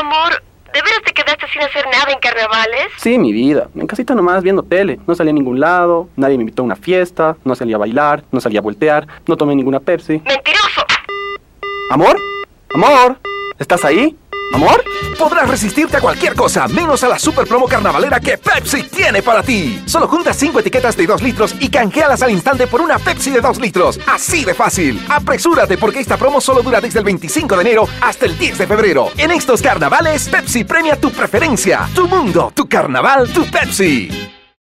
Amor, ¿de veras te quedaste sin hacer nada en carnavales? Sí, mi vida. En casita nomás viendo tele. No salí a ningún lado, nadie me invitó a una fiesta, no salí a bailar, no salí a voltear, no tomé ninguna Pepsi. ¡Mentiroso! ¿Amor? ¿Amor? ¿Estás ahí? ¿Amor? Podrás resistirte a cualquier cosa, menos a la super promo carnavalera que Pepsi tiene para ti. Solo junta 5 etiquetas de 2 litros y canjealas al instante por una Pepsi de 2 litros. Así de fácil. Apresúrate porque esta promo solo dura desde el 25 de enero hasta el 10 de febrero. En estos carnavales, Pepsi premia tu preferencia, tu mundo, tu carnaval, tu Pepsi.